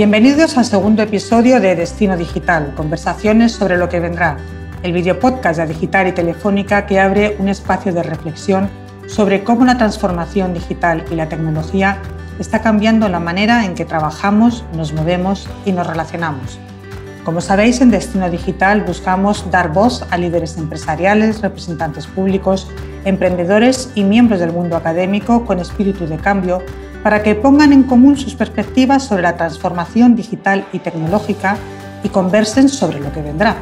Bienvenidos al segundo episodio de Destino Digital, conversaciones sobre lo que vendrá, el videopodcast de Digital y Telefónica que abre un espacio de reflexión sobre cómo la transformación digital y la tecnología está cambiando la manera en que trabajamos, nos movemos y nos relacionamos. Como sabéis, en Destino Digital buscamos dar voz a líderes empresariales, representantes públicos, emprendedores y miembros del mundo académico con espíritu de cambio para que pongan en común sus perspectivas sobre la transformación digital y tecnológica y conversen sobre lo que vendrá.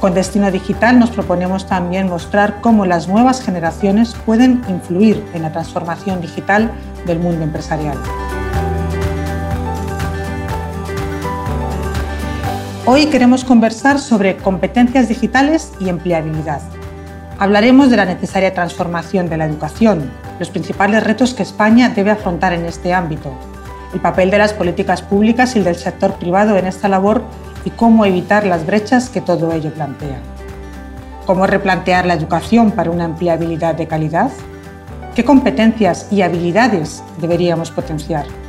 Con Destino Digital nos proponemos también mostrar cómo las nuevas generaciones pueden influir en la transformación digital del mundo empresarial. Hoy queremos conversar sobre competencias digitales y empleabilidad. Hablaremos de la necesaria transformación de la educación, los principales retos que España debe afrontar en este ámbito, el papel de las políticas públicas y del sector privado en esta labor y cómo evitar las brechas que todo ello plantea. ¿Cómo replantear la educación para una empleabilidad de calidad? ¿Qué competencias y habilidades deberíamos potenciar?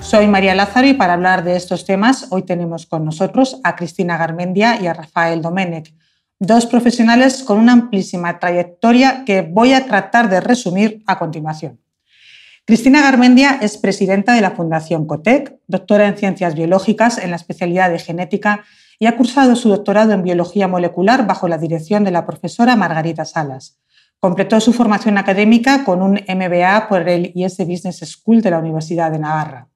Soy María Lázaro y para hablar de estos temas hoy tenemos con nosotros a Cristina Garmendia y a Rafael Domenech, dos profesionales con una amplísima trayectoria que voy a tratar de resumir a continuación. Cristina Garmendia es presidenta de la Fundación COTEC, doctora en ciencias biológicas en la especialidad de genética y ha cursado su doctorado en biología molecular bajo la dirección de la profesora Margarita Salas. Completó su formación académica con un MBA por el IS Business School de la Universidad de Navarra.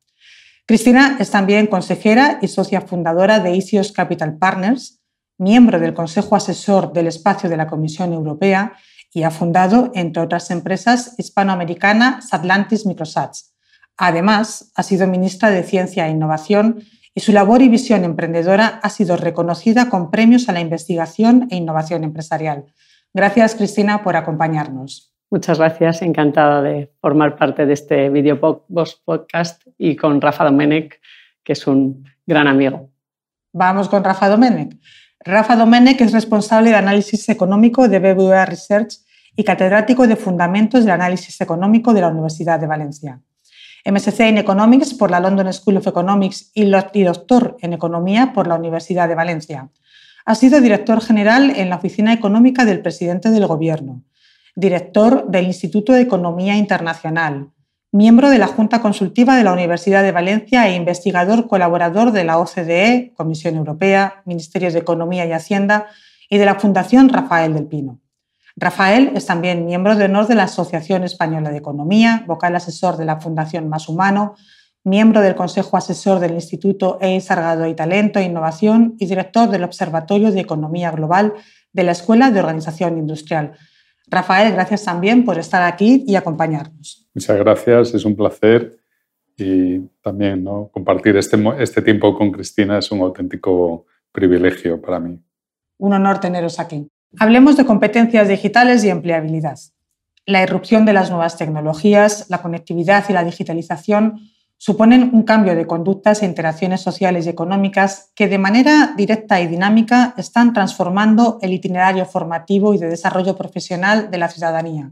Cristina es también consejera y socia fundadora de Isios Capital Partners, miembro del Consejo Asesor del Espacio de la Comisión Europea y ha fundado, entre otras empresas, hispanoamericana Satlantis Microsats. Además, ha sido ministra de Ciencia e Innovación y su labor y visión emprendedora ha sido reconocida con premios a la investigación e innovación empresarial. Gracias, Cristina, por acompañarnos. Muchas gracias, encantada de formar parte de este video podcast y con Rafa Domenech, que es un gran amigo. Vamos con Rafa Domenech. Rafa Domenech es responsable de análisis económico de BBVA Research y catedrático de Fundamentos del Análisis Económico de la Universidad de Valencia. MSc en Economics por la London School of Economics y doctor en Economía por la Universidad de Valencia. Ha sido director general en la Oficina Económica del Presidente del Gobierno, director del Instituto de Economía Internacional, miembro de la Junta Consultiva de la Universidad de Valencia e investigador colaborador de la OCDE, Comisión Europea, Ministerios de Economía y Hacienda y de la Fundación Rafael del Pino. Rafael es también miembro de honor de la Asociación Española de Economía, vocal asesor de la Fundación Más Humano, miembro del Consejo Asesor del Instituto EI Sargado y Talento e Innovación y director del Observatorio de Economía Global de la Escuela de Organización Industrial. Rafael, gracias también por estar aquí y acompañarnos. Muchas gracias, es un placer y también ¿no? compartir este, este tiempo con Cristina es un auténtico privilegio para mí. Un honor teneros aquí. Hablemos de competencias digitales y empleabilidad. La irrupción de las nuevas tecnologías, la conectividad y la digitalización suponen un cambio de conductas e interacciones sociales y económicas que de manera directa y dinámica están transformando el itinerario formativo y de desarrollo profesional de la ciudadanía.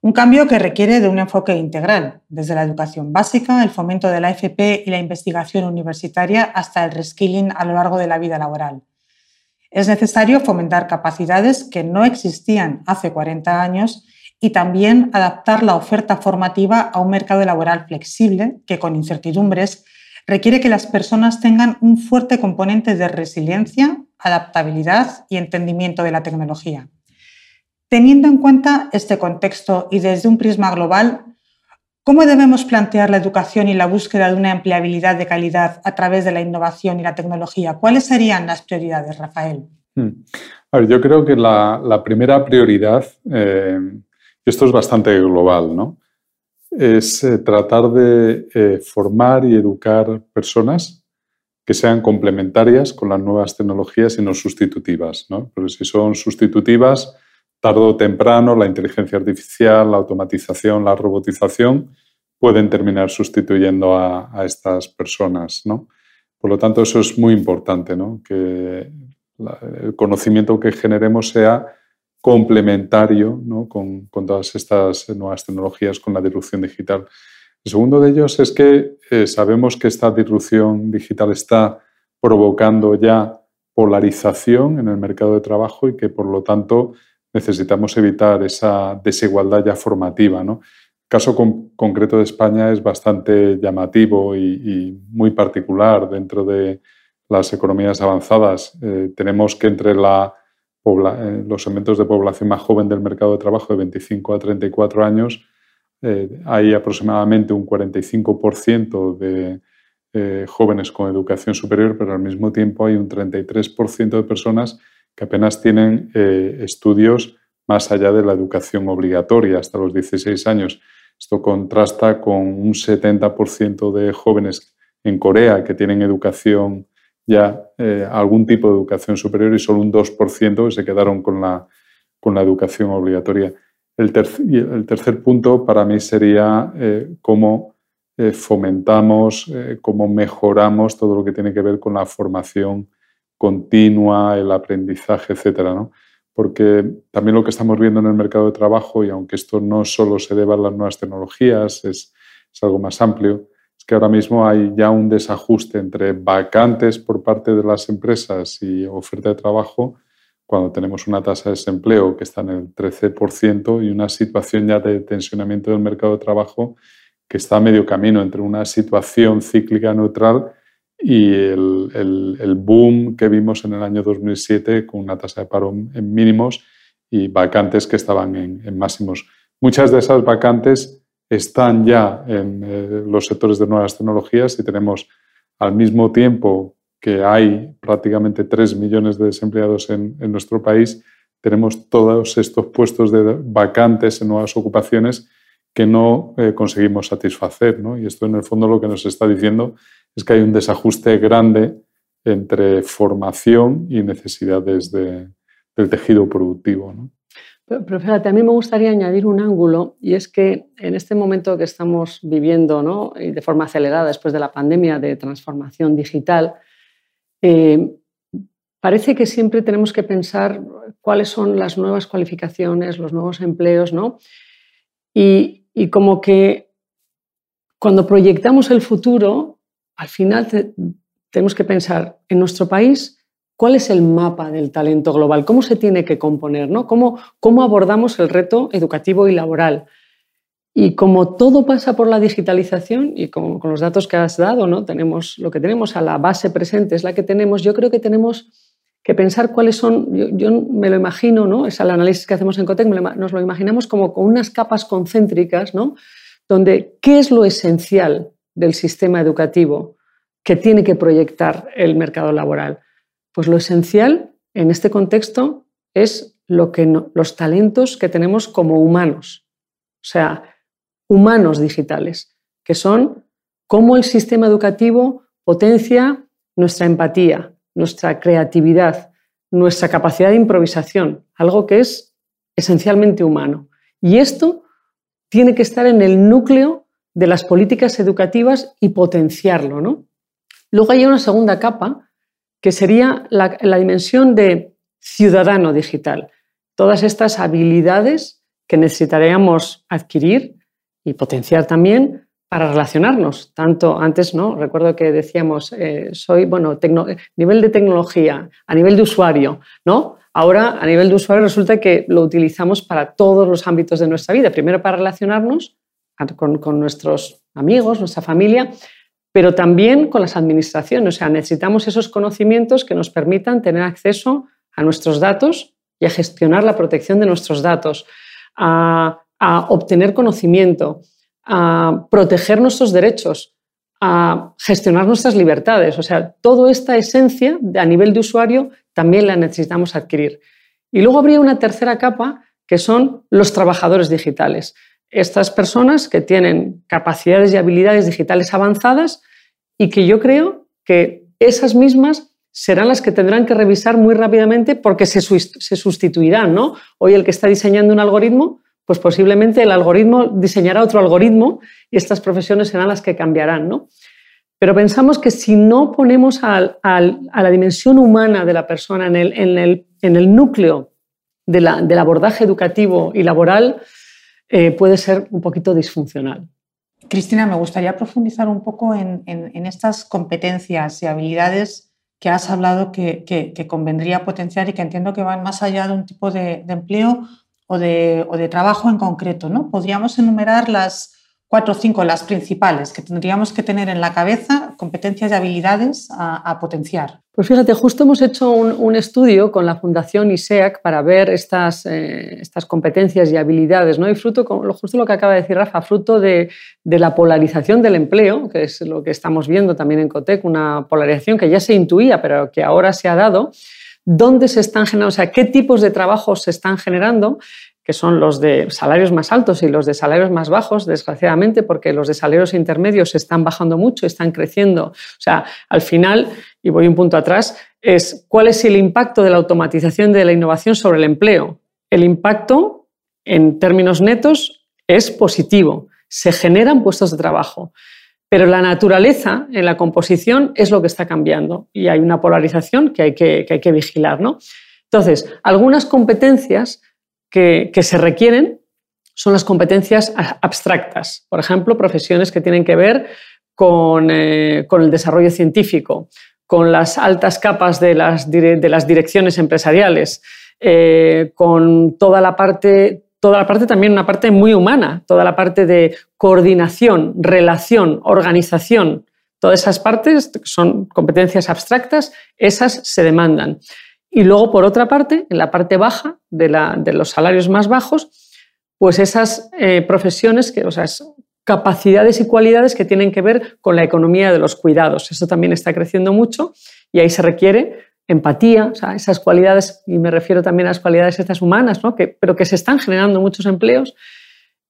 Un cambio que requiere de un enfoque integral, desde la educación básica, el fomento de la FP y la investigación universitaria hasta el reskilling a lo largo de la vida laboral. Es necesario fomentar capacidades que no existían hace 40 años y también adaptar la oferta formativa a un mercado laboral flexible que con incertidumbres requiere que las personas tengan un fuerte componente de resiliencia, adaptabilidad y entendimiento de la tecnología. Teniendo en cuenta este contexto y desde un prisma global, ¿cómo debemos plantear la educación y la búsqueda de una empleabilidad de calidad a través de la innovación y la tecnología? ¿Cuáles serían las prioridades, Rafael? Hmm. yo creo que la, primera prioridad eh, esto es bastante global, ¿no? Es eh, tratar de eh, formar y educar personas que sean complementarias con las nuevas tecnologías y no sustitutivas, ¿no? Porque si son sustitutivas, tarde o temprano la inteligencia artificial, la automatización, la robotización pueden terminar sustituyendo a, estas personas, ¿no? Por lo tanto, eso es muy importante, ¿no? Que el conocimiento que generemos sea complementario con, todas estas nuevas tecnologías, con la disrupción digital. El segundo de ellos es que eh, sabemos que esta disrupción digital está provocando ya polarización en el mercado de trabajo y que por lo tanto necesitamos evitar esa desigualdad ya formativa. ¿no? El caso concreto de España es bastante llamativo y, muy particular dentro de las economías avanzadas. Eh, tenemos que entre la los segmentos de población más joven del mercado de trabajo de 25 a 34 años, eh, hay aproximadamente un 45% de eh, jóvenes con educación superior, pero al mismo tiempo hay un 33% de personas que apenas tienen estudios más allá de la educación obligatoria hasta los 16 años. Esto contrasta con un 70% de jóvenes en Corea que tienen educación ya eh, algún tipo de educación superior y solo un 2% que se quedaron con la, con la educación obligatoria. El, el, tercer punto para mí sería eh, cómo eh, fomentamos, cómo mejoramos todo lo que tiene que ver con la formación continua, el aprendizaje, etcétera, ¿no? Porque también lo que estamos viendo en el mercado de trabajo, y aunque esto no solo se deba a las nuevas tecnologías, es, es algo más amplio, que ahora mismo hay ya un desajuste entre vacantes por parte de las empresas y oferta de trabajo, cuando tenemos una tasa de desempleo que está en el 13% y una situación ya de tensionamiento del mercado de trabajo que está a medio camino entre una situación cíclica neutral y el, boom que vimos en el año 2007 con una tasa de paro en mínimos y vacantes que estaban en, en máximos. Muchas de esas vacantes están ya en eh, los sectores de nuevas tecnologías y tenemos al mismo tiempo que hay prácticamente 3 millones de desempleados en, nuestro país, tenemos todos estos puestos de vacantes en nuevas ocupaciones que no eh, conseguimos satisfacer. Y esto en el fondo lo que nos está diciendo es que hay un desajuste grande entre formación y necesidades del tejido productivo. Pero, fíjate, a mí me gustaría añadir un ángulo y es que en este momento que estamos viviendo ¿no? y de forma acelerada después de la pandemia de transformación digital, eh, parece que siempre tenemos que pensar cuáles son las nuevas cualificaciones, los nuevos empleos, ¿no? Y, y como que cuando proyectamos el futuro, al final tenemos que pensar en nuestro país ¿Cuál es el mapa del talento global? ¿Cómo se tiene que componer? ¿no? ¿Cómo, ¿Cómo abordamos el reto educativo y laboral? Y como todo pasa por la digitalización y con, los datos que has dado, ¿no? tenemos lo que tenemos a la base presente es la que tenemos. Yo creo que tenemos que pensar cuáles son. Yo, me lo imagino, ¿no? es el análisis que hacemos en Cotec, nos lo imaginamos como con unas capas concéntricas, ¿no? donde qué es lo esencial del sistema educativo que tiene que proyectar el mercado laboral. Pues lo esencial en este contexto es lo que los talentos que tenemos como humanos, o sea, humanos digitales, que son cómo el sistema educativo potencia nuestra empatía, nuestra creatividad, nuestra capacidad de improvisación, algo que es esencialmente humano. Y esto tiene que estar en el núcleo de las políticas educativas y potenciarlo. ¿no? Luego hay una segunda capa que sería la, dimensión de ciudadano digital. Todas estas habilidades que necesitaríamos adquirir y potenciar también para relacionarnos. Tanto antes, ¿no? Recuerdo que decíamos, eh, soy, bueno, nivel de tecnología, a nivel de usuario, ¿no? Ahora, a nivel de usuario, resulta que lo utilizamos para todos los ámbitos de nuestra vida. Primero para relacionarnos con, con nuestros amigos, nuestra familia, pero también con las administraciones. O sea, necesitamos esos conocimientos que nos permitan tener acceso a nuestros datos y a gestionar la protección de nuestros datos, a, obtener conocimiento, a proteger nuestros derechos, a gestionar nuestras libertades. O sea, toda esta esencia a nivel de usuario también la necesitamos adquirir. Y luego habría una tercera capa que son los trabajadores digitales estas personas que tienen capacidades y habilidades digitales avanzadas y que yo creo que esas mismas serán las que tendrán que revisar muy rápidamente porque se, sustituirán. ¿no? Hoy el que está diseñando un algoritmo, pues posiblemente el algoritmo diseñará otro algoritmo y estas profesiones serán las que cambiarán. ¿no? Pero pensamos que si no ponemos a, la dimensión humana de la persona en el, en el núcleo del abordaje educativo y laboral eh, puede ser un poquito disfuncional. Cristina, me gustaría profundizar un poco en, estas competencias y habilidades que has hablado que, convendría potenciar y que entiendo que van más allá de un tipo de, empleo o de, trabajo en concreto. ¿no? Podríamos enumerar las, cuatro o cinco, las principales, que tendríamos que tener en la cabeza, competencias y habilidades a, potenciar. Pues fíjate, justo hemos hecho un, estudio con la Fundación ISEAC para ver estas, eh, estas competencias y habilidades, ¿no? Y fruto, justo lo que acaba de decir Rafa, fruto de, de, la polarización del empleo, que es lo que estamos viendo también en COTEC, una polarización que ya se intuía, pero que ahora se ha dado, dónde se están generando, o sea, qué tipos de trabajos se están generando que son los de salarios más altos y los de salarios más bajos, desgraciadamente, porque los de salarios intermedios están bajando mucho, están creciendo. O sea, al final, y voy un punto atrás, es cuál es el impacto de la automatización de la innovación sobre el empleo. El impacto, en términos netos, es positivo. Se generan puestos de trabajo. Pero la naturaleza en la composición es lo que está cambiando y hay una polarización que hay que, que hay que vigilar. ¿no? Entonces, algunas competencias que, se requieren son las competencias abstractas. Por ejemplo, profesiones que tienen que ver con, eh, el desarrollo científico, con las altas capas de las, de las direcciones empresariales, eh, con toda la parte, toda la parte también una parte muy humana, toda la parte de coordinación, relación, organización. Todas esas partes son competencias abstractas, esas se demandan. Y luego, por otra parte, en la parte baja de, los salarios más bajos, pues esas eh, profesiones, que, o sea, capacidades y cualidades que tienen que ver con la economía de los cuidados. Eso también está creciendo mucho y ahí se requiere empatía, o sea, esas cualidades, y me refiero también a las cualidades estas humanas, ¿no? que, pero que se están generando muchos empleos.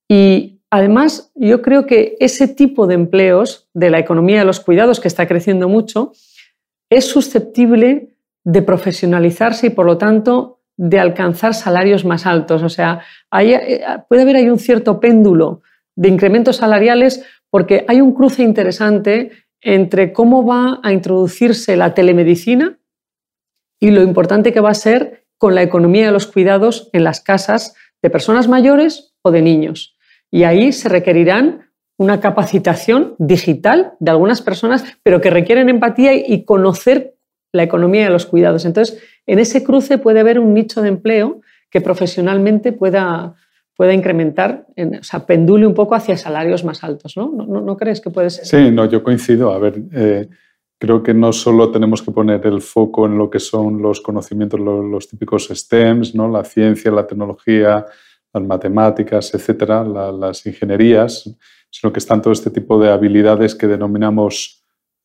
Y además, yo creo que ese tipo de empleos de la economía de los cuidados, que está creciendo mucho, es susceptible de profesionalizarse y, por lo tanto, de alcanzar salarios más altos. O sea, eh, puede haber ahí un cierto péndulo de incrementos salariales porque hay un cruce interesante entre cómo va a introducirse la telemedicina y lo importante que va a ser con la economía de los cuidados en las casas de personas mayores o de niños. Y ahí se requerirán una capacitación digital de algunas personas, pero que requieren empatía y conocer la economía de los cuidados. Entonces, en ese cruce puede haber un nicho de empleo que profesionalmente pueda, pueda incrementar, o sea, pendule un poco hacia salarios más altos, ¿no? ¿No, crees que puede ser? Sí, no, yo coincido. A ver, eh, creo que no solo tenemos que poner el foco en lo que son los conocimientos, los, típicos STEMs, ¿no? La ciencia, la tecnología, las matemáticas, etcétera, las ingenierías, sino que están todo este tipo de habilidades que denominamos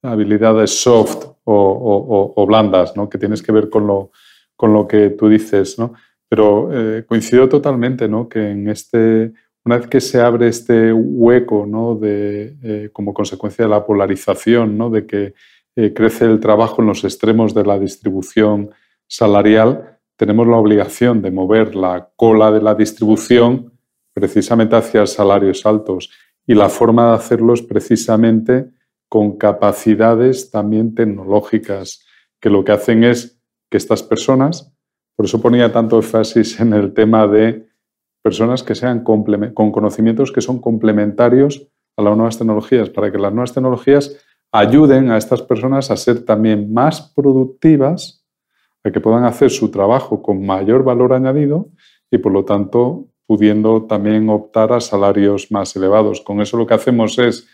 habilidades soft o, blandas, ¿no? que tienes que ver con lo, con lo que tú dices. ¿no? Pero eh, coincido totalmente ¿no? que en este, una vez que se abre este hueco ¿no? de, eh, como consecuencia de la polarización, ¿no? de que eh, crece el trabajo en los extremos de la distribución salarial, tenemos la obligación de mover la cola de la distribución precisamente hacia salarios altos. Y la forma de hacerlo es precisamente con capacidades también tecnológicas, que lo que hacen es que estas personas, por eso ponía tanto énfasis en el tema de personas que sean con conocimientos que son complementarios a las nuevas tecnologías, para que las nuevas tecnologías ayuden a estas personas a ser también más productivas, a que puedan hacer su trabajo con mayor valor añadido y por lo tanto pudiendo también optar a salarios más elevados. Con eso lo que hacemos es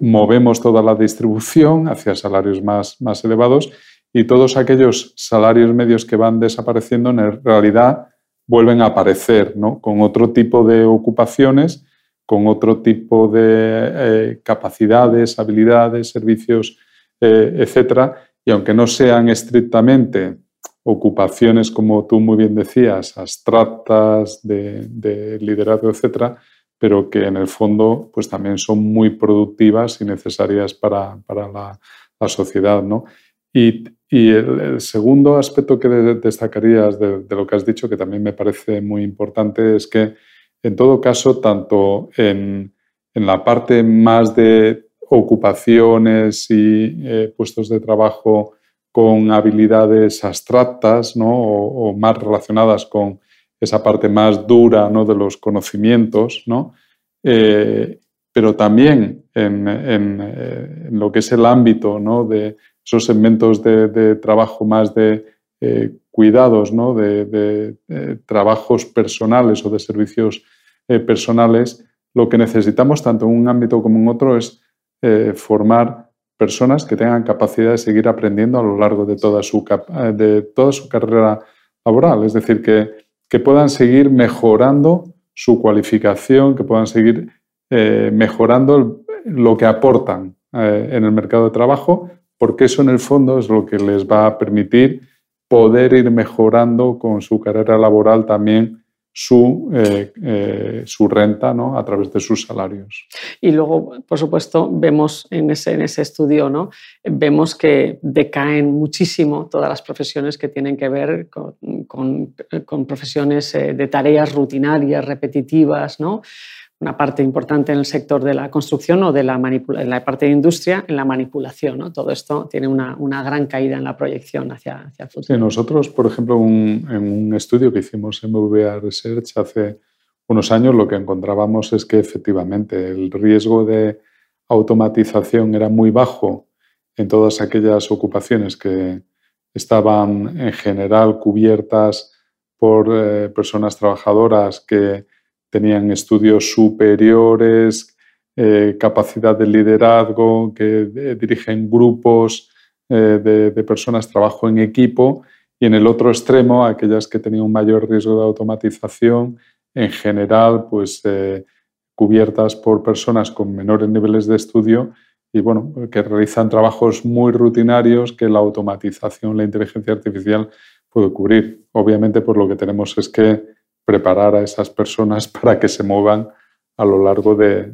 movemos toda la distribución hacia salarios más, más elevados y todos aquellos salarios medios que van desapareciendo en realidad vuelven a aparecer ¿no? con otro tipo de ocupaciones, con otro tipo de eh, capacidades, habilidades, servicios, eh, etc. Y aunque no sean estrictamente ocupaciones, como tú muy bien decías, abstractas, de, de liderazgo, etc., pero que en el fondo pues también son muy productivas y necesarias para, la, sociedad. ¿no? Y, el, segundo aspecto que destacarías de, lo que has dicho, que también me parece muy importante, es que en todo caso, tanto en, la parte más de ocupaciones y eh, puestos de trabajo con habilidades abstractas ¿no? o, más relacionadas con esa parte más dura ¿no? de los conocimientos, ¿no? Eh, pero también en, en, lo que es el ámbito ¿no? de esos segmentos de, trabajo más de eh, cuidados, ¿no? de, trabajos personales o de servicios eh, personales, lo que necesitamos tanto en un ámbito como en otro es formar personas que tengan capacidad de seguir aprendiendo a lo largo de toda su, de toda su carrera laboral, es decir, que, que puedan seguir mejorando su cualificación, que puedan seguir eh, mejorando lo que aportan eh, en el mercado de trabajo, porque eso en el fondo es lo que les va a permitir poder ir mejorando con su carrera laboral también su, eh, eh, su renta ¿no? a través de sus salarios. Y luego, por supuesto, vemos en ese, en ese estudio, ¿no? vemos que decaen muchísimo todas las profesiones que tienen que ver con, con, con profesiones eh, de tareas rutinarias, repetitivas, ¿no? Una parte importante en el sector de la construcción o de la, en la parte de industria, en la manipulación. ¿no? Todo esto tiene una, gran caída en la proyección hacia, el futuro. Nosotros, por ejemplo, en un estudio que hicimos en MVA Research hace unos años, lo que encontrábamos es que efectivamente el riesgo de automatización era muy bajo en todas aquellas ocupaciones que estaban en general cubiertas por eh, personas trabajadoras que tenían estudios superiores, eh, capacidad de liderazgo, que eh, dirigen grupos eh, de, personas, trabajo en equipo, y en el otro extremo, aquellas que tenían un mayor riesgo de automatización, en general, pues cubiertas por personas con menores niveles de estudio y bueno, que realizan trabajos muy rutinarios que la automatización, la inteligencia artificial puede cubrir. Obviamente, por lo que tenemos es que preparar a esas personas para que se muevan a lo largo de...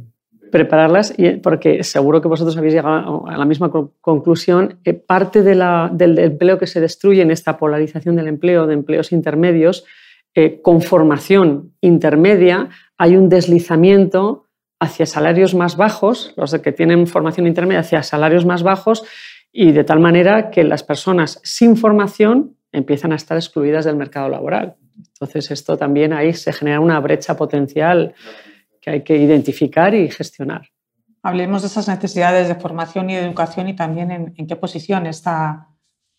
Prepararlas, porque seguro que vosotros habéis llegado a la misma conclusión, que parte de la, del empleo que se destruye en esta polarización del empleo, de empleos intermedios, eh, con formación intermedia, hay un deslizamiento hacia salarios más bajos, los que tienen formación intermedia hacia salarios más bajos, y de tal manera que las personas sin formación empiezan a estar excluidas del mercado laboral. Entonces, esto también ahí se genera una brecha potencial que hay que identificar y gestionar. Hablemos de esas necesidades de formación y de educación y también en, qué posición está,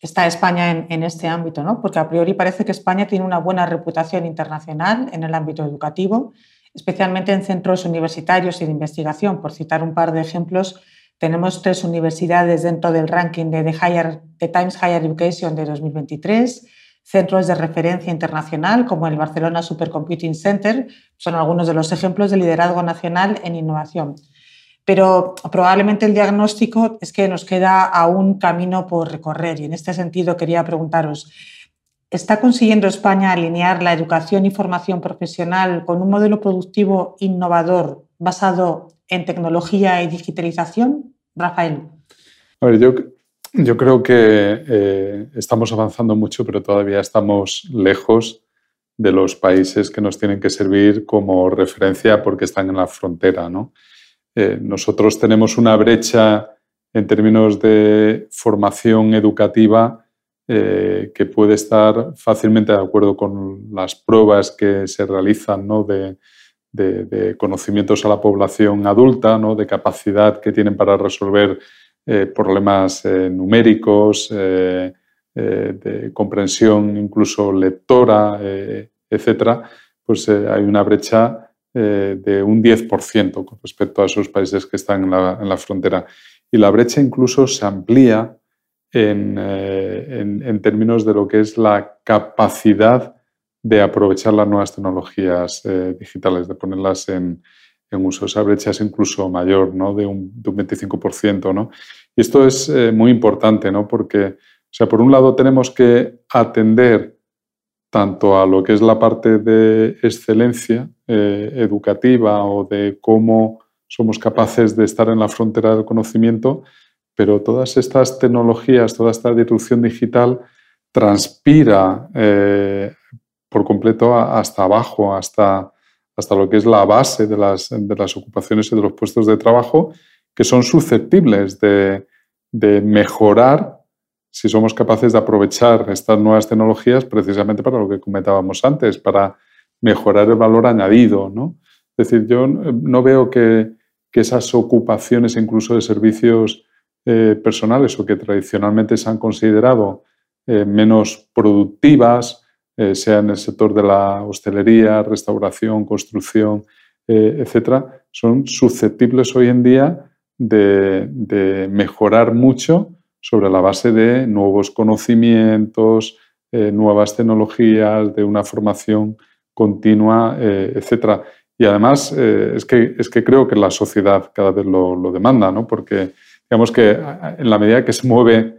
España en, este ámbito, ¿no? porque a priori parece que España tiene una buena reputación internacional en el ámbito educativo, especialmente en centros universitarios y de investigación. Por citar un par de ejemplos, tenemos tres universidades dentro del ranking de The, Times Higher Education de 2023 centros de referencia internacional como el Barcelona Supercomputing Center son algunos de los ejemplos de liderazgo nacional en innovación. Pero probablemente el diagnóstico es que nos queda aún camino por recorrer y en este sentido quería preguntaros, ¿está consiguiendo España alinear la educación y formación profesional con un modelo productivo innovador basado en tecnología y digitalización? Rafael. A ver, yo yo creo que eh, estamos avanzando mucho, pero todavía estamos lejos de los países que nos tienen que servir como referencia porque están en la frontera. Eh, nosotros tenemos una brecha en términos de formación educativa eh, que puede estar fácilmente de acuerdo con las pruebas que se realizan de, conocimientos a la población adulta, de capacidad que tienen para resolver problemas eh, numéricos, eh, de comprensión incluso lectora, etcétera, pues hay una brecha de un 10% con respecto a esos países que están en la, frontera. Y la brecha incluso se amplía en, en, términos de lo que es la capacidad de aprovechar las nuevas tecnologías digitales, de ponerlas en, en uso. Esa brecha es incluso mayor, ¿no? de, un, de un 25%. ¿no? Y esto es eh, muy importante, ¿no? porque, o sea, por un lado tenemos que atender tanto a lo que es la parte de excelencia eh, educativa o de cómo somos capaces de estar en la frontera del conocimiento, pero todas estas tecnologías, toda esta disrupción digital transpira eh, por completo hasta abajo, hasta hasta lo que es la base de las, de las ocupaciones y de los puestos de trabajo, que son susceptibles de, mejorar si somos capaces de aprovechar estas nuevas tecnologías precisamente para lo que comentábamos antes, para mejorar el valor añadido. ¿no? Es decir, yo no veo que, esas ocupaciones incluso de servicios eh, personales o que tradicionalmente se han considerado eh, menos productivas, eh, sea en el sector de la hostelería, restauración, construcción, etcétera, son susceptibles hoy en día de mejorar mucho sobre la base de nuevos conocimientos, eh, nuevas tecnologías, de una formación continua, eh, etc. Y además eh, es, que, es que creo que la sociedad cada vez lo, demanda, ¿no? porque digamos que en la medida que se mueve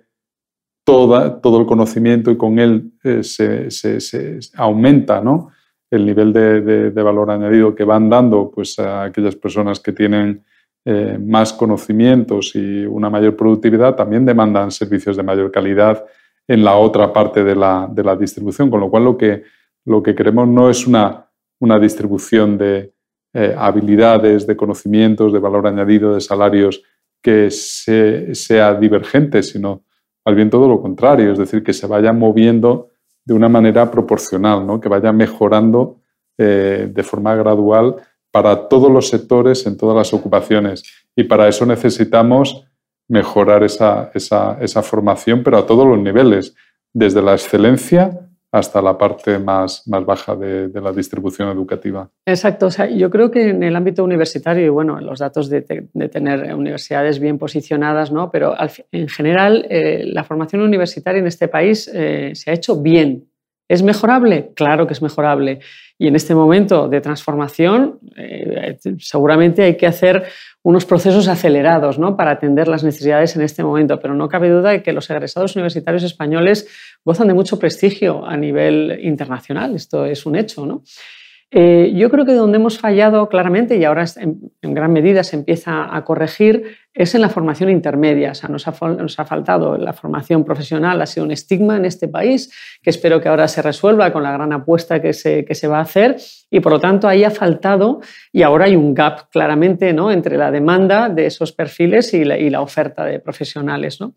toda, todo el conocimiento y con él se, aumenta ¿no? el nivel de, de, valor añadido que van dando pues, a aquellas personas que tienen eh, más conocimientos y una mayor productividad, también demandan servicios de mayor calidad en la otra parte de la, distribución, con lo cual lo que, lo que queremos no es una, una distribución de eh, habilidades, de conocimientos, de valor añadido, de salarios que sea divergente, sino más bien todo lo contrario, es decir, que se vaya moviendo de una manera proporcional, ¿no? que vaya mejorando eh, de forma gradual para todos los sectores, en todas las ocupaciones. Y para eso necesitamos mejorar esa, formación, pero a todos los niveles, desde la excelencia hasta la parte más, más baja de, la distribución educativa. Exacto. O sea, yo creo que en el ámbito universitario, y bueno, los datos de, tener universidades bien posicionadas, ¿no? pero en general eh, la formación universitaria en este país eh, se ha hecho bien. ¿Es mejorable? Claro que es mejorable. Y en este momento de transformación, eh, seguramente hay que hacer unos procesos acelerados ¿no? para atender las necesidades en este momento, pero no cabe duda de que los egresados universitarios españoles gozan de mucho prestigio a nivel internacional. Esto es un hecho. ¿no? Eh, yo creo que donde hemos fallado claramente, y ahora en, gran medida se empieza a corregir, es en la formación intermedia. O sea, nos, ha, faltado la formación profesional, ha sido un estigma en este país, que espero que ahora se resuelva con la gran apuesta que se, que se va a hacer, y por lo tanto ahí ha faltado, y ahora hay un gap claramente ¿no? entre la demanda de esos perfiles y la, y la oferta de profesionales. ¿no?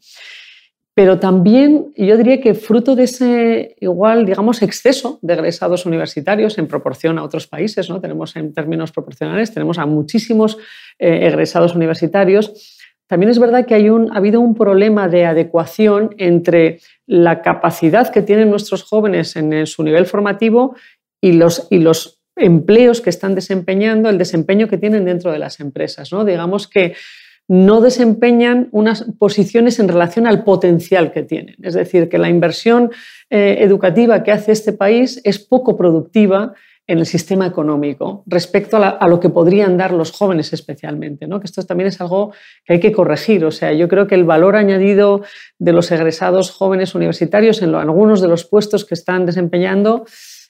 Pero también yo diría que fruto de ese igual, digamos, exceso de egresados universitarios en proporción a otros países, ¿no? Tenemos en términos proporcionales, tenemos a muchísimos eh, egresados universitarios. También es verdad que hay un, ha habido un problema de adecuación entre la capacidad que tienen nuestros jóvenes en, su nivel formativo y los, y los empleos que están desempeñando, el desempeño que tienen dentro de las empresas. ¿no? Digamos que no desempeñan unas posiciones en relación al potencial que tienen. Es decir, que la inversión eh, educativa que hace este país es poco productiva en el sistema económico respecto a, lo que podrían dar los jóvenes especialmente, ¿no? que esto también es algo que hay que corregir. O sea, yo creo que el valor añadido de los egresados jóvenes universitarios en algunos de los puestos que están desempeñando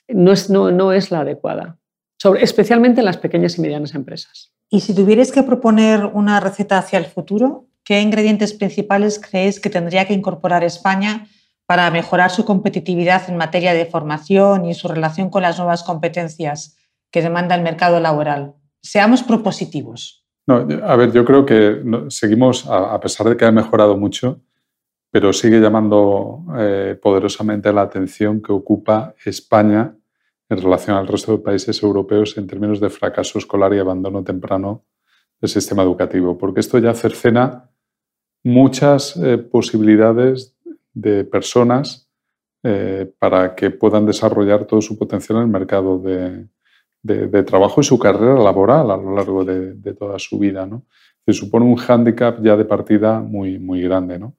no es, no, es la adecuada, especialmente en las pequeñas y medianas empresas. Y si tuvierais que proponer una receta hacia el futuro, ¿qué ingredientes principales creéis que tendría que incorporar España para mejorar su competitividad en materia de formación y su relación con las nuevas competencias que demanda el mercado laboral? Seamos propositivos. No, a ver, yo creo que seguimos, a pesar de que ha mejorado mucho, pero sigue llamando eh, poderosamente la atención que ocupa España en relación al resto de países europeos en términos de fracaso escolar y abandono temprano del sistema educativo, porque esto ya cercena muchas eh, posibilidades de personas eh, para que puedan desarrollar todo su potencial en el mercado de, trabajo y su carrera laboral a lo largo de, toda su vida. ¿no? Se supone un hándicap ya de partida muy, muy grande. ¿no?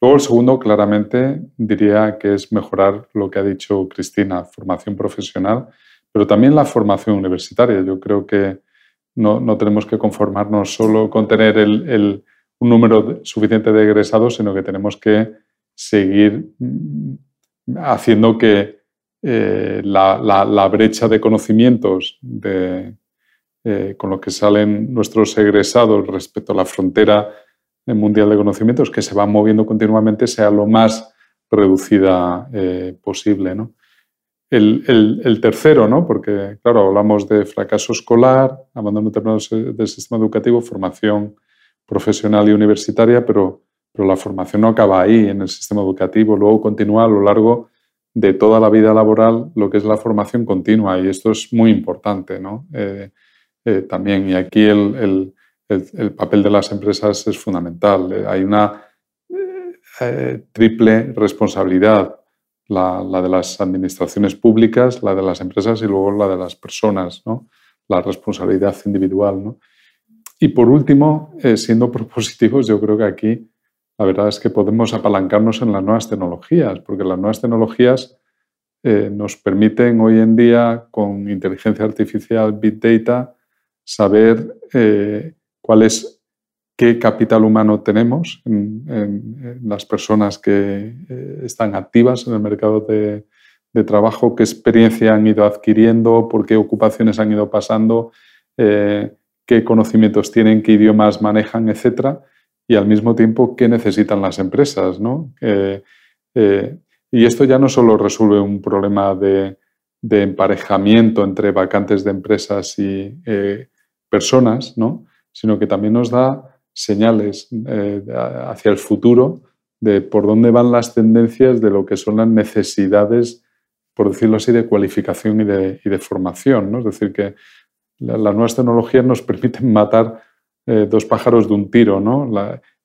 Luego el segundo, claramente, diría que es mejorar lo que ha dicho Cristina, formación profesional, pero también la formación universitaria. Yo creo que no, tenemos que conformarnos solo con tener un número suficiente de egresados, sino que tenemos que seguir mm, haciendo que eh, la, brecha de conocimientos eh, con lo que salen nuestros egresados respecto a la frontera mundial de conocimientos que se va moviendo continuamente sea lo más reducida eh, posible. ¿no? El, tercero, ¿no? porque claro, hablamos de fracaso escolar, abandono temprano del sistema educativo, formación profesional y universitaria, pero pero la formación no acaba ahí en el sistema educativo, luego continúa a lo largo de toda la vida laboral lo que es la formación continua y esto es muy importante ¿no? Eh, eh, también. Y aquí el, papel de las empresas es fundamental. Eh, hay una triple responsabilidad, la, de las administraciones públicas, la de las empresas y luego la de las personas, ¿no? la responsabilidad individual. Y por último, siendo propositivos, yo creo que aquí la verdad es que podemos apalancarnos en las nuevas tecnologías, porque las nuevas tecnologías eh, nos permiten hoy en día, con inteligencia artificial, big data, saber eh, cuál es qué capital humano tenemos en, las personas que eh, están activas en el mercado de, trabajo, qué experiencia han ido adquiriendo, por qué ocupaciones han ido pasando, qué conocimientos tienen, qué idiomas manejan, etcétera y al mismo tiempo qué necesitan las empresas. ¿no? Eh, y esto ya no solo resuelve un problema de, emparejamiento entre vacantes de empresas y eh, personas, ¿no? Sino que también nos da señales eh, hacia el futuro de por dónde van las tendencias de lo que son las necesidades, por decirlo así, de cualificación y de, formación. ¿no? Es decir, que las nuevas tecnologías nos permiten matar eh, dos pájaros de un tiro, ¿no?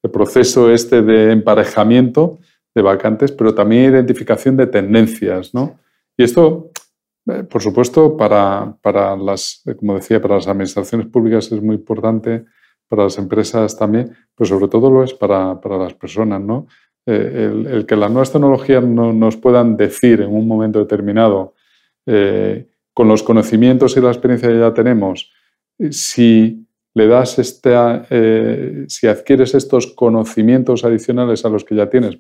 el proceso este de emparejamiento de vacantes, pero también identificación de tendencias, ¿no? Y esto, por supuesto, para, para, las, como decía, para las administraciones públicas es muy importante, para las empresas también, pero sobre todo lo es para, para las personas, ¿no? Eh, el, que las nuevas tecnologías no, nos puedan decir en un momento determinado, con los conocimientos y la experiencia que ya tenemos, si le das esta, eh, si adquieres estos conocimientos adicionales a los que ya tienes,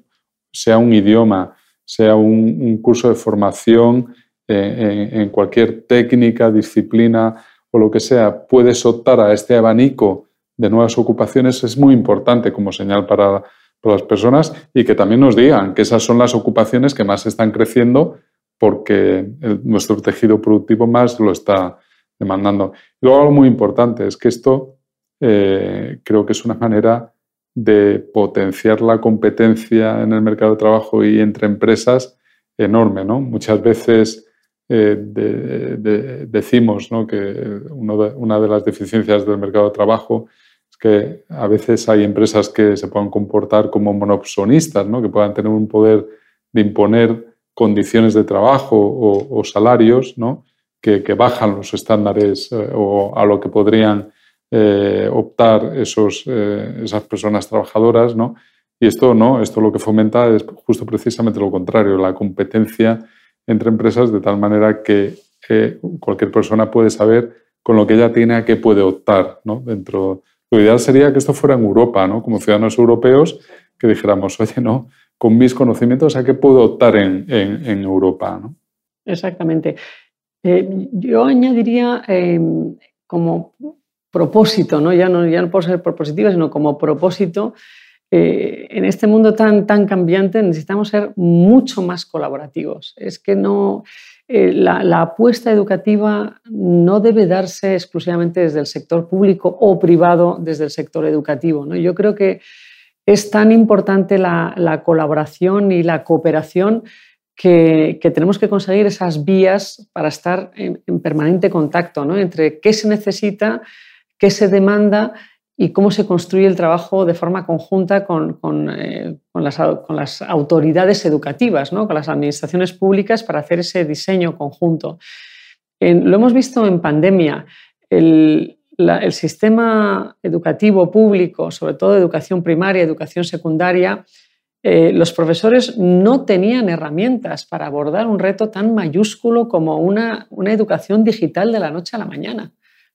sea un idioma, sea un, curso de formación en, cualquier técnica, disciplina o lo que sea, puedes optar a este abanico de nuevas ocupaciones, es muy importante como señal para, las personas y que también nos digan que esas son las ocupaciones que más están creciendo porque nuestro tejido productivo más lo está, demandando. Y luego algo muy importante es que esto eh, creo que es una manera de potenciar la competencia en el mercado de trabajo y entre empresas enorme. ¿no? Muchas veces eh, decimos que una de las deficiencias del mercado de trabajo es que a veces hay empresas que se puedan comportar como monopsonistas, ¿no? que puedan tener un poder de imponer condiciones de trabajo o, o salarios ¿no? que, bajan los estándares eh, o a lo que podrían eh, optar esos, eh, esas personas trabajadoras, ¿no? Y esto no, esto lo que fomenta es justo precisamente lo contrario, la competencia entre empresas de tal manera que cualquier persona puede saber con lo que ella tiene a qué puede optar, ¿no? Dentro, lo ideal sería que esto fuera en Europa, ¿no? Como ciudadanos europeos, que dijéramos, oye, no, con mis conocimientos a qué puedo optar en, en, en Europa, ¿no? Exactamente. Eh, yo añadiría em, como propósito, ¿no? Ya, ¿no? ya no por ser propositivo, sino como propósito, eh, en este mundo tan, tan cambiante necesitamos ser mucho más colaborativos. Es que no, eh, la, apuesta educativa no debe darse exclusivamente desde el sector público o privado desde el sector educativo. ¿no? Yo creo que es tan importante la, la colaboración y la cooperación que, tenemos que conseguir esas vías para estar en, permanente contacto ¿no? entre qué se necesita, qué se demanda y cómo se construye el trabajo de forma conjunta con, eh, las, autoridades educativas, ¿no? con las administraciones públicas para hacer ese diseño conjunto. lo hemos visto en pandemia. El, sistema educativo público, sobre todo educación primaria, educación secundaria, eh, los profesores no tenían herramientas para abordar un reto tan mayúsculo como una, educación digital de la noche a la mañana.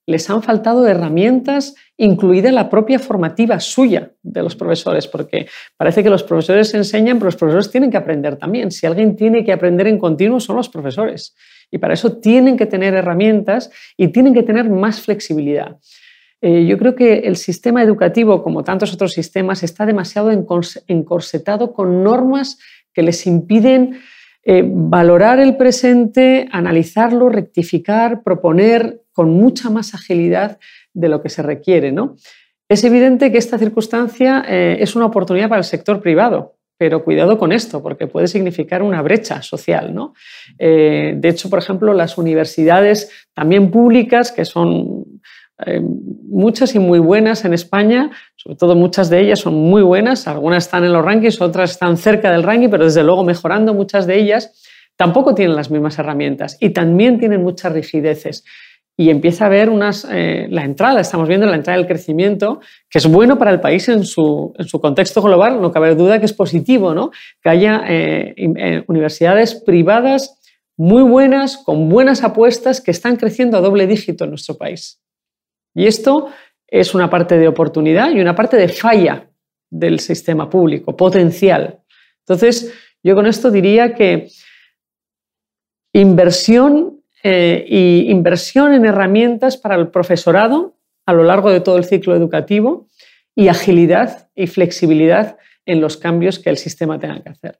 Les han faltado herramientas, incluida la propia formativa suya de los profesores, porque parece que los profesores enseñan, pero los profesores tienen que aprender también. Si alguien tiene que aprender en continuo, son los profesores. Y para eso tienen que tener herramientas y tienen que tener más flexibilidad. Eh, yo creo que el sistema educativo, como tantos otros sistemas, está demasiado encorsetado con normas que les impiden eh, valorar el presente, analizarlo, rectificar, proponer con mucha más agilidad de lo que se requiere. Es evidente que esta circunstancia eh, es una oportunidad para el sector privado, pero cuidado con esto, porque puede significar una brecha social. ¿no? Eh, de hecho, por ejemplo, las universidades también públicas, que son eh, muchas y muy buenas en España, sobre todo muchas de ellas son muy buenas, algunas están en los rankings, otras están cerca del ranking, pero desde luego mejorando muchas de ellas, tampoco tienen las mismas herramientas y también tienen muchas rigideces y empieza a haber unas, eh, la entrada, estamos viendo la entrada del crecimiento, que es bueno para el país en su, en su contexto global, no cabe duda que es positivo, ¿no? que haya eh, eh, universidades privadas muy buenas, con buenas apuestas, que están creciendo a doble dígito en nuestro país. Y esto es una parte de oportunidad y una parte de falla del sistema público, potencial. Entonces, yo con esto diría que inversión eh, y inversión en herramientas para el profesorado a lo largo de todo el ciclo educativo y agilidad y flexibilidad en los cambios que el sistema tenga que hacer.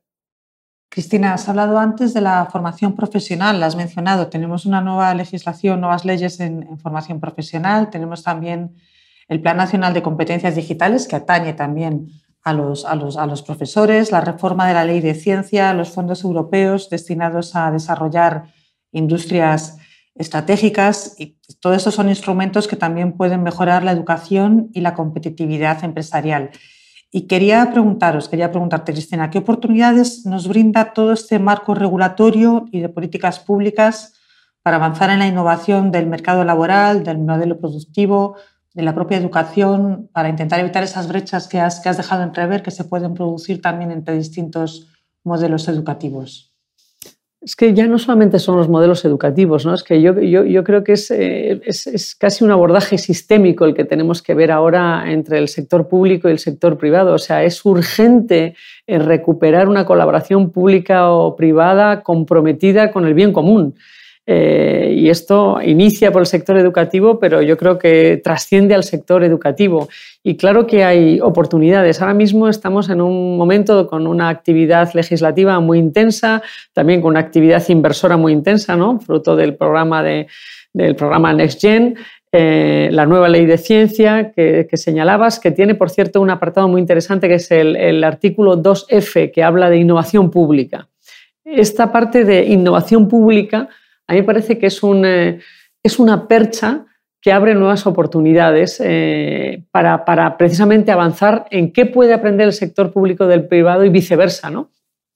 Cristina, has hablado antes de la formación profesional, la has mencionado. Tenemos una nueva legislación, nuevas leyes en, formación profesional. Tenemos también el Plan Nacional de Competencias Digitales, que atañe también a los, a los, a los profesores, la reforma de la ley de ciencia, los fondos europeos destinados a desarrollar industrias estratégicas y todo esto son instrumentos que también pueden mejorar la educación y la competitividad empresarial. Y quería preguntaros, quería preguntarte, Cristina, ¿qué oportunidades nos brinda todo este marco regulatorio y de políticas públicas para avanzar en la innovación del mercado laboral, del modelo productivo, de la propia educación, para intentar evitar esas brechas que has, que has dejado entrever que se pueden producir también entre distintos modelos educativos? Es que ya no solamente son los modelos educativos, ¿no? es que yo, yo, creo que eh, es, es, casi un abordaje sistémico el que tenemos que ver ahora entre el sector público y el sector privado. O sea, es urgente eh, recuperar una colaboración pública o privada comprometida con el bien común. Eh, y esto inicia por el sector educativo, pero yo creo que trasciende al sector educativo. Y claro que hay oportunidades. Ahora mismo estamos en un momento con una actividad legislativa muy intensa, también con una actividad inversora muy intensa, fruto del programa, de, del programa NextGen. Eh, la nueva ley de ciencia que, señalabas, que tiene, por cierto, un apartado muy interesante que es el, el artículo 2F, que habla de innovación pública. Esta parte de innovación pública a mí me parece que es, eh, es una percha que abre nuevas oportunidades eh, para, precisamente avanzar en qué puede aprender el sector público del privado y viceversa. ¿no?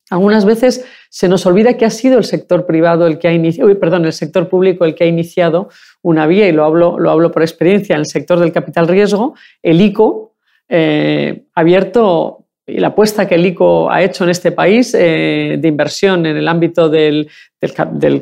Algunas veces se nos olvida que ha sido el sector privado el que ha iniciado, perdón, el sector público el que ha iniciado una vía, y lo hablo, lo hablo por experiencia, en el sector del capital riesgo, el ICO eh, abierto y la apuesta que el ICO ha hecho en este país eh, de inversión en el ámbito del,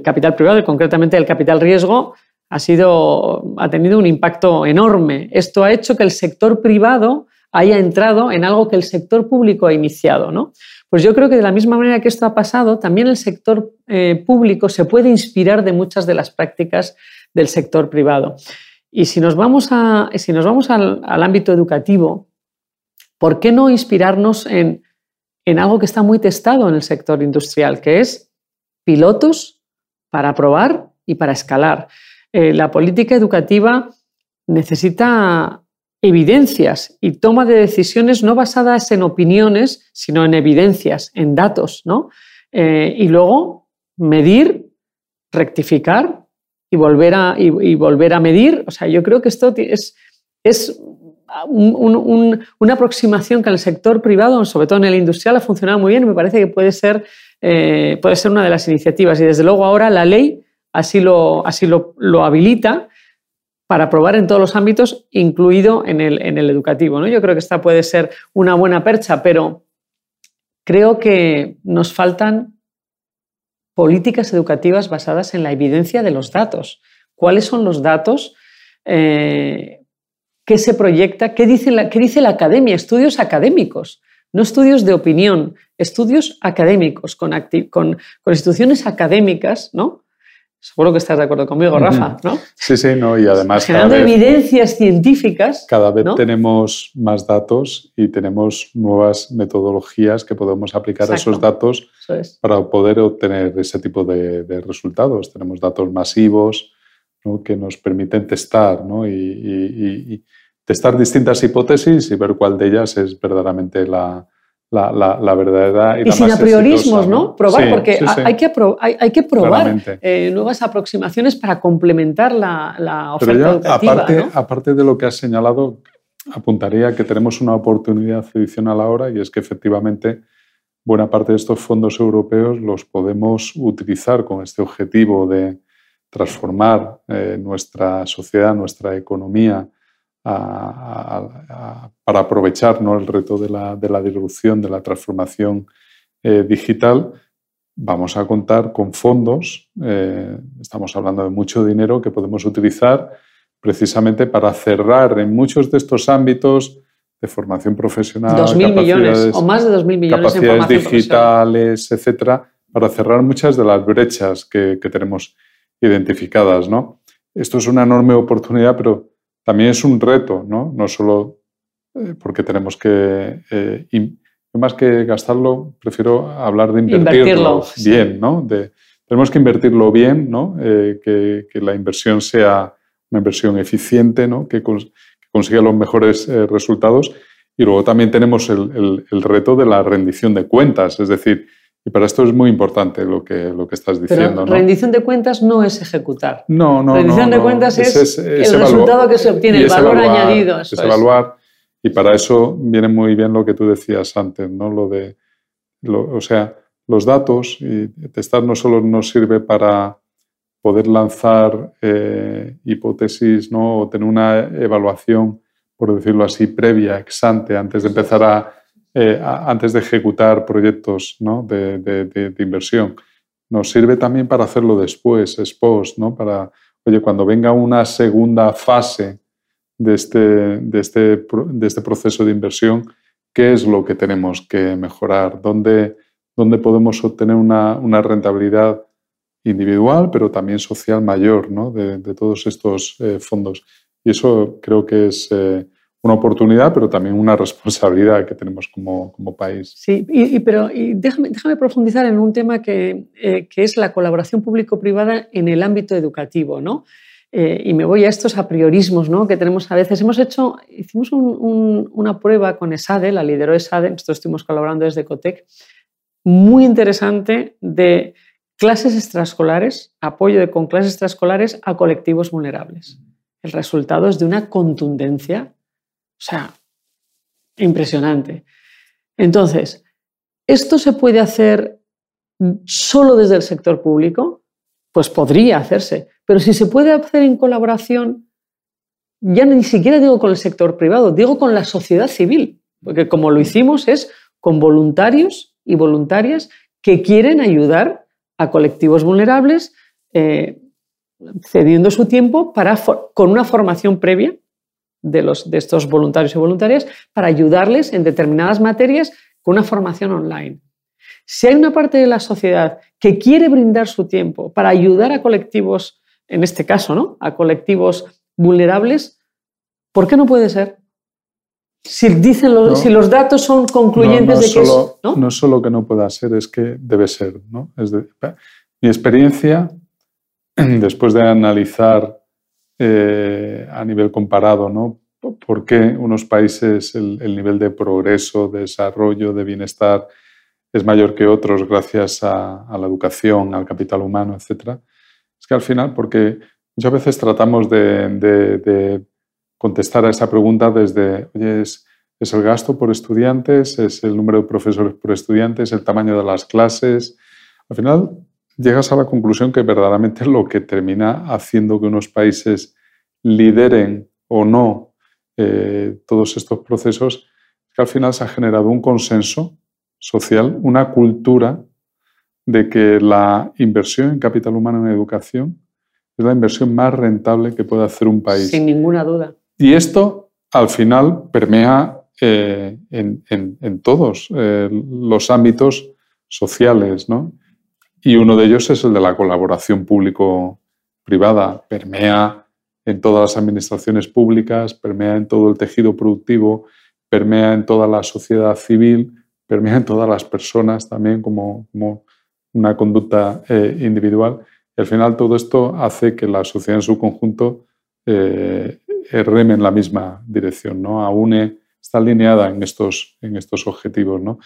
capital privado y concretamente del capital riesgo ha, sido, ha tenido un impacto enorme. Esto ha hecho que el sector privado haya entrado en algo que el sector público ha iniciado. ¿no? Pues yo creo que de la misma manera que esto ha pasado, también el sector eh, público se puede inspirar de muchas de las prácticas del sector privado. Y si nos vamos, a, si nos vamos al ámbito educativo, ¿por qué no inspirarnos en, algo que está muy testado en el sector industrial, que es pilotos para probar y para escalar? Eh, la política educativa necesita evidencias y toma de decisiones no basadas en opiniones, sino en evidencias, en datos, ¿no? Eh, y luego medir, rectificar y volver, a, y, volver a medir. O sea, yo creo que esto es, es una aproximación que en el sector privado, sobre todo en el industrial, ha funcionado muy bien y me parece que puede ser, eh, puede ser una de las iniciativas. Y desde luego ahora la ley así lo, así lo, habilita para probar en todos los ámbitos, incluido en el, en el educativo. ¿no? Yo creo que esta puede ser una buena percha, pero creo que nos faltan políticas educativas basadas en la evidencia de los datos. ¿Cuáles son los datos? Eh, qué se proyecta, qué dice la, qué dice la academia, estudios académicos, no estudios de opinión, estudios académicos, con, con, instituciones académicas, ¿no? Seguro que estás de acuerdo conmigo, Rafa, ¿no? Sí, sí, no, y además... Generando evidencias científicas. Cada vez tenemos más datos y tenemos nuevas metodologías que podemos aplicar a esos datos para poder obtener ese tipo de, de resultados. Tenemos datos masivos, que nos permiten testar y, testar distintas hipótesis y ver cuál de ellas es verdaderamente la, la, verdadera y, sin apriorismos, ¿no? Probar, porque Hay, que hay, que probar eh, nuevas aproximaciones para complementar la, oferta educativa. Aparte, aparte de lo que has señalado, apuntaría que tenemos una oportunidad adicional ahora y es que efectivamente buena parte de estos fondos europeos los podemos utilizar con este objetivo de transformar eh, nuestra sociedad, nuestra economía, para aprovechar ¿no? el reto de la, de la, disrupción, de la transformación eh, digital, vamos a contar con fondos, eh, estamos hablando de mucho dinero que podemos utilizar precisamente para cerrar en muchos de estos ámbitos de formación profesional, 2.000 millones o más de 2.000 millones capacidades digitales, etcétera, para cerrar muchas de las brechas que, que tenemos identificadas. ¿no? Esto es una enorme oportunidad, pero también es un reto, ¿no? No solo eh, porque tenemos que, eh, más que gastarlo, prefiero hablar de invertirlo, bien, ¿no? De, tenemos que invertirlo bien, ¿no? Eh, que, la inversión sea una inversión eficiente, ¿no? Que, consiga los mejores resultados. Y luego también tenemos el, el reto de la rendición de cuentas, es decir, y para esto es muy importante lo que, lo que estás diciendo. Pero rendición de cuentas no es ejecutar. No, no. Rendición de cuentas es, el resultado que se obtiene, el valor añadido. es, evaluar. Y para eso viene muy bien lo que tú decías antes, ¿no? Lo de, o sea, los datos y testar no solo nos sirve para poder lanzar eh, hipótesis ¿no? o tener una evaluación, por decirlo así, previa, ex ante, antes de empezar a eh, antes de ejecutar proyectos de, inversión. Nos sirve también para hacerlo después, post, ¿no? para, oye, cuando venga una segunda fase de este, de este, de este proceso de inversión, ¿qué es lo que tenemos que mejorar? ¿Dónde, dónde podemos obtener una, una, rentabilidad individual, pero también social mayor ¿no? de, todos estos eh, fondos? Y eso creo que es eh, una oportunidad, pero también una responsabilidad que tenemos como, como país. Sí, y, pero déjame, déjame, profundizar en un tema que, eh, que es la colaboración público-privada en el ámbito educativo, ¿no? Eh, y me voy a estos apriorismos ¿no? que tenemos a veces. Hemos hecho, hicimos una prueba con ESADE, la lideró ESADE, nosotros estuvimos colaborando desde COTEC, muy interesante de clases extraescolares, apoyo de, con clases extraescolares a colectivos vulnerables. El resultado es de una contundencia sea, impresionante. Entonces, ¿esto se puede hacer solo desde el sector público? Pues podría hacerse, pero si se puede hacer en colaboración, ya ni siquiera digo con el sector privado, digo con la sociedad civil, porque como lo hicimos es con voluntarios y voluntarias que quieren ayudar a colectivos vulnerables, eh, cediendo su tiempo para, con una formación previa de, los, de estos voluntarios y voluntarias para ayudarles en determinadas materias con una formación online. Si hay una parte de la sociedad que quiere brindar su tiempo para ayudar a colectivos, en este caso, ¿no? a colectivos vulnerables, ¿por qué no puede ser? Si, dicen los, si los datos son concluyentes de que solo, ¿no? no solo que no pueda ser, es que debe ser. ¿no? Es mi experiencia, después de analizar eh, a nivel comparado, ¿no? ¿Por qué unos países el, nivel de progreso, de desarrollo, de bienestar es mayor que otros gracias a, la educación, al capital humano, etcétera? Es que al final, porque muchas veces tratamos de, contestar a esa pregunta desde, oye, es, es, el gasto por estudiantes, es el número de profesores por estudiantes, el tamaño de las clases. Al final, llegas a la conclusión que verdaderamente lo que termina haciendo que unos países lideren o no eh, todos estos procesos es que al final se ha generado un consenso social, una cultura de que la inversión en capital humano en educación es la inversión más rentable que puede hacer un país. Sin ninguna duda. Y esto al final permea eh, en, todos eh, los ámbitos sociales, ¿no? Y uno de ellos es el de la colaboración público-privada. Permea en todas las administraciones públicas, permea en todo el tejido productivo, permea en toda la sociedad civil, permea en todas las personas también como, una conducta eh, individual. Al final todo esto hace que la sociedad en su conjunto eh, reme en la misma dirección, ¿no? Aúne, está alineada en estos, en estos objetivos, ¿no?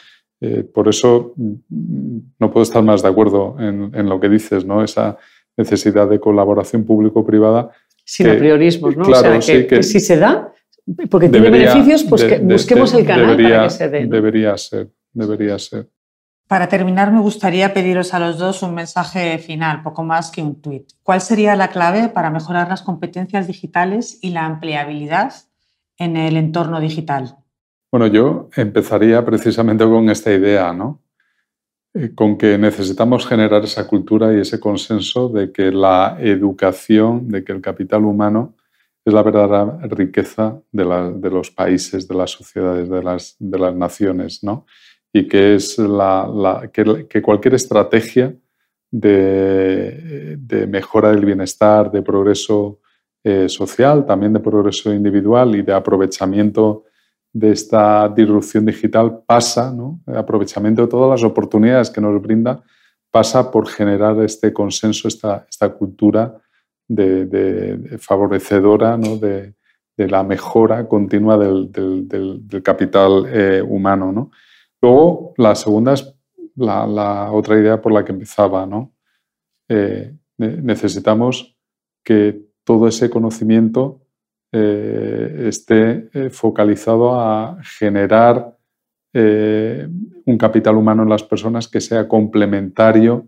por eso mm, no puedo estar más de acuerdo en, en lo que dices, ¿no? Esa necesidad de colaboración público-privada. Sin apriorismos, ¿no? o sea, que, si se da, porque tiene beneficios, pues que busquemos el canal para que se dé. Debería ser, debería ser. Para terminar, me gustaría pediros a los dos un mensaje final, poco más que un tuit. ¿Cuál sería la clave para mejorar las competencias digitales y la empleabilidad en el entorno digital? Bueno, yo empezaría precisamente con esta idea, ¿no? Eh, con que necesitamos generar esa cultura y ese consenso de que la educación, de que el capital humano es la verdadera riqueza de, los países, de las sociedades, de las, naciones, ¿no? Y que, es la, que, cualquier estrategia de, mejora del bienestar, de progreso eh, social, también de progreso individual y de aprovechamiento de esta disrupción digital pasa, el aprovechamiento de todas las oportunidades que nos brinda, pasa por generar este consenso, esta, esta cultura de, favorecedora de, la mejora continua del, capital eh, humano. ¿no? Luego, la segunda es la, otra idea por la que empezaba. Eh, necesitamos que todo ese conocimiento eh, esté eh, focalizado a generar eh, un capital humano en las personas que sea complementario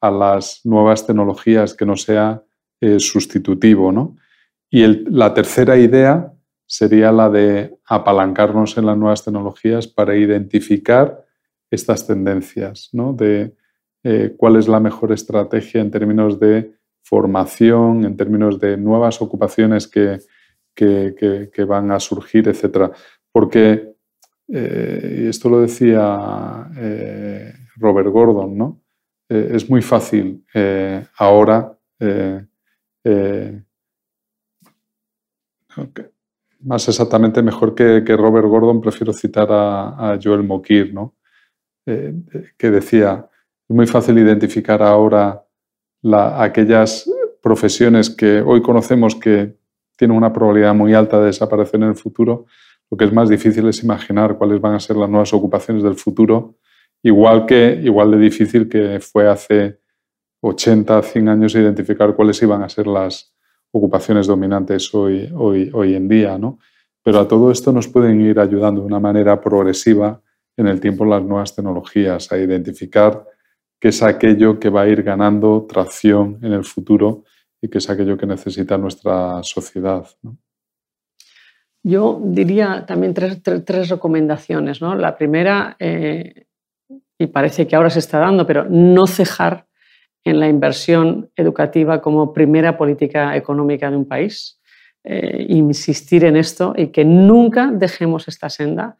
a las nuevas tecnologías, que no sea sustitutivo. ¿no? Y la tercera idea sería la de apalancarnos en las nuevas tecnologías para identificar estas tendencias, ¿no? de cuál es la mejor estrategia en términos de formación, en términos de nuevas ocupaciones que, que, van a surgir, etc. Porque, eh, y esto lo decía eh, Robert Gordon, ¿no? Eh, es muy fácil ahora más exactamente, mejor que, Robert Gordon, prefiero citar a, Joel Mokir, ¿no? que decía, es muy fácil identificar ahora aquellas profesiones que hoy conocemos que tiene una probabilidad muy alta de desaparecer en el futuro, lo que es más difícil es imaginar cuáles van a ser las nuevas ocupaciones del futuro, igual, que, igual de difícil que fue hace 80, 100 años identificar cuáles iban a ser las ocupaciones dominantes hoy, hoy, hoy en día. ¿no? Pero a todo esto nos pueden ir ayudando de una manera progresiva en el tiempo las nuevas tecnologías, a identificar qué es aquello que va a ir ganando tracción en el futuro y que es aquello que necesita nuestra sociedad. Yo diría también tres, tres, recomendaciones. ¿no? La primera, eh, y parece que ahora se está dando, pero no cejar en la inversión educativa como primera política económica de un país. Eh, insistir en esto y que nunca dejemos esta senda.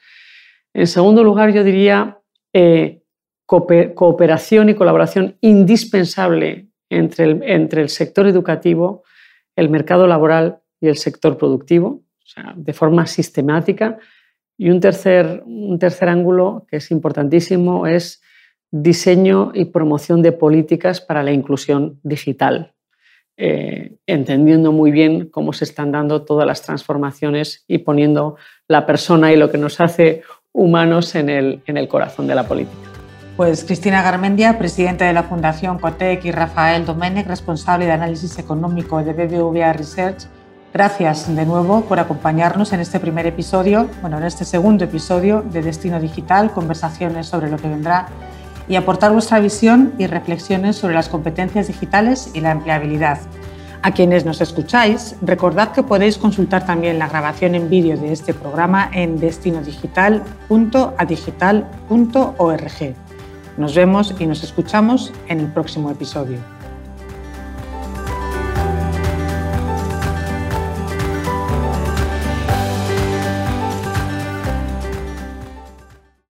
En segundo lugar, yo diría eh, cooperación y colaboración indispensable entre el, sector educativo, el mercado laboral y el sector productivo, de forma sistemática. Y un tercer, un tercer ángulo que es importantísimo es diseño y promoción de políticas para la inclusión digital, eh, entendiendo muy bien cómo se están dando todas las transformaciones y poniendo la persona y lo que nos hace humanos en el corazón de la política. Pues Cristina Garmendia, presidenta de la Fundación Cotec, y Rafael Domenech, responsable de análisis económico de BBVA Research, gracias de nuevo por acompañarnos en este primer episodio, bueno, en este segundo episodio de Destino Digital, conversaciones sobre lo que vendrá, y aportar vuestra visión y reflexiones sobre las competencias digitales y la empleabilidad. A quienes nos escucháis, recordad que podéis consultar también la grabación en vídeo de este programa en destinodigital.adigital.org. Nos vemos y nos escuchamos en el próximo episodio.